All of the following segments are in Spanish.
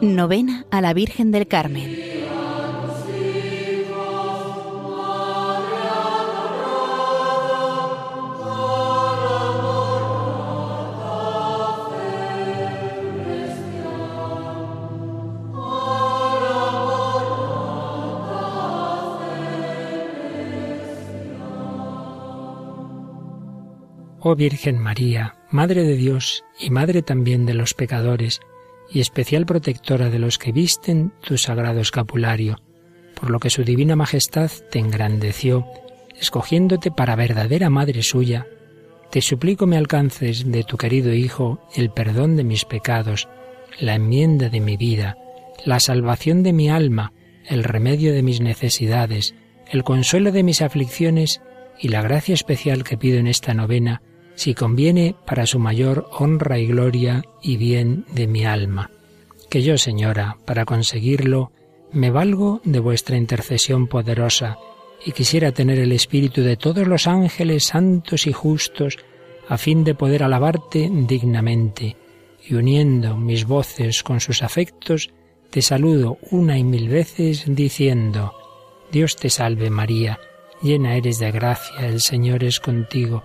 Novena a la Virgen del Carmen. Oh Virgen María, Madre de Dios y Madre también de los pecadores, y especial protectora de los que visten tu sagrado escapulario, por lo que su divina majestad te engrandeció, escogiéndote para verdadera madre suya, te suplico me alcances de tu querido Hijo el perdón de mis pecados, la enmienda de mi vida, la salvación de mi alma, el remedio de mis necesidades, el consuelo de mis aflicciones y la gracia especial que pido en esta novena si conviene para su mayor honra y gloria y bien de mi alma. Que yo, Señora, para conseguirlo, me valgo de vuestra intercesión poderosa, y quisiera tener el espíritu de todos los ángeles santos y justos, a fin de poder alabarte dignamente, y uniendo mis voces con sus afectos, te saludo una y mil veces diciendo, Dios te salve María, llena eres de gracia, el Señor es contigo,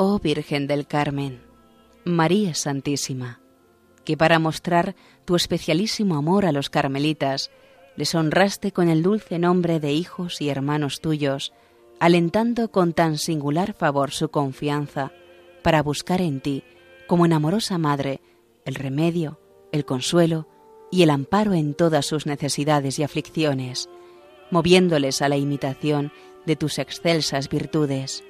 Oh Virgen del Carmen, María Santísima, que para mostrar tu especialísimo amor a los carmelitas, les honraste con el dulce nombre de hijos y hermanos tuyos, alentando con tan singular favor su confianza para buscar en ti, como en amorosa madre, el remedio, el consuelo y el amparo en todas sus necesidades y aflicciones, moviéndoles a la imitación de tus excelsas virtudes.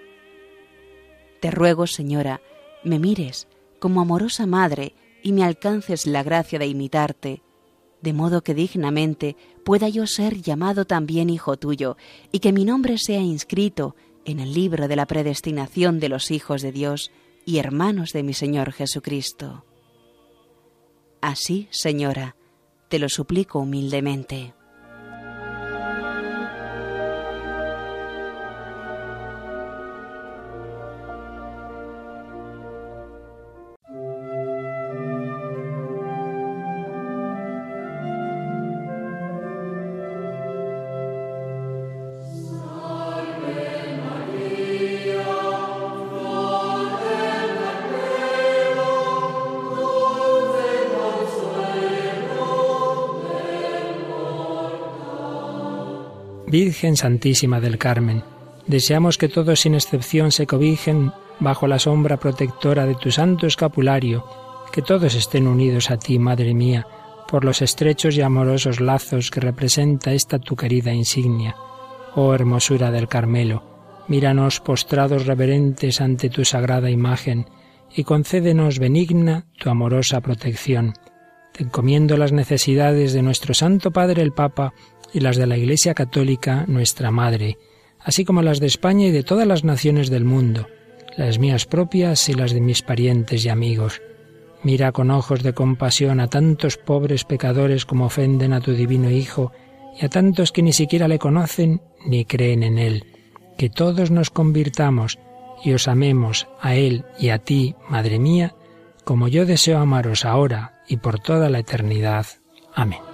Te ruego, Señora, me mires como amorosa madre y me alcances la gracia de imitarte, de modo que dignamente pueda yo ser llamado también hijo tuyo y que mi nombre sea inscrito en el libro de la predestinación de los hijos de Dios y hermanos de mi Señor Jesucristo. Así, Señora, te lo suplico humildemente. Virgen Santísima del Carmen, deseamos que todos sin excepción se cobijen bajo la sombra protectora de tu santo escapulario, que todos estén unidos a ti, Madre mía, por los estrechos y amorosos lazos que representa esta tu querida insignia. Oh hermosura del Carmelo, míranos postrados reverentes ante tu sagrada imagen, y concédenos benigna tu amorosa protección te encomiendo las necesidades de nuestro Santo Padre el Papa y las de la Iglesia Católica, nuestra Madre, así como las de España y de todas las naciones del mundo, las mías propias y las de mis parientes y amigos. Mira con ojos de compasión a tantos pobres pecadores como ofenden a tu divino Hijo y a tantos que ni siquiera le conocen ni creen en Él. Que todos nos convirtamos y os amemos a Él y a ti, Madre mía, como yo deseo amaros ahora y por toda la eternidad. Amén.